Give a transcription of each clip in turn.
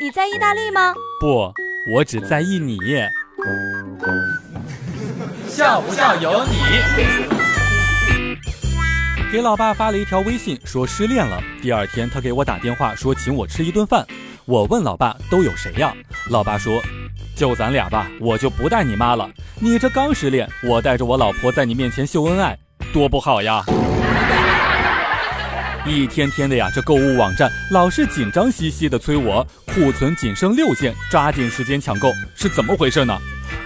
你在意大利吗？不，我只在意你。笑不笑由你。给老爸发了一条微信，说失恋了。第二天他给我打电话，说请我吃一顿饭。我问老爸都有谁呀？老爸说就咱俩吧，我就不带你妈了。你这刚失恋，我带着我老婆在你面前秀恩爱，多不好呀！一天天的呀，这购物网站老是紧张兮兮的催我，库存仅剩六件，抓紧时间抢购，是怎么回事呢？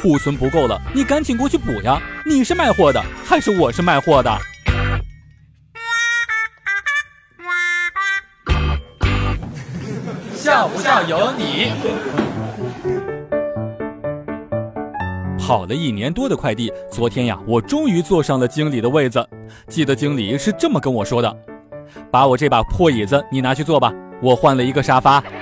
库存不够了，你赶紧过去补呀！你是卖货的，还是我是卖货的？笑不笑由你。跑了一年多的快递，昨天呀，我终于坐上了经理的位子。记得经理是这么跟我说的：“把我这把破椅子你拿去坐吧，我换了一个沙发。”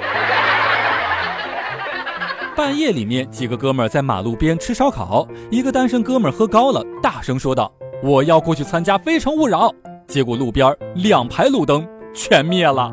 半夜里面，几个哥们儿在马路边吃烧烤，一个单身哥们儿喝高了，大声说道：“我要过去参加《非诚勿扰》。”结果路边两排路灯全灭了。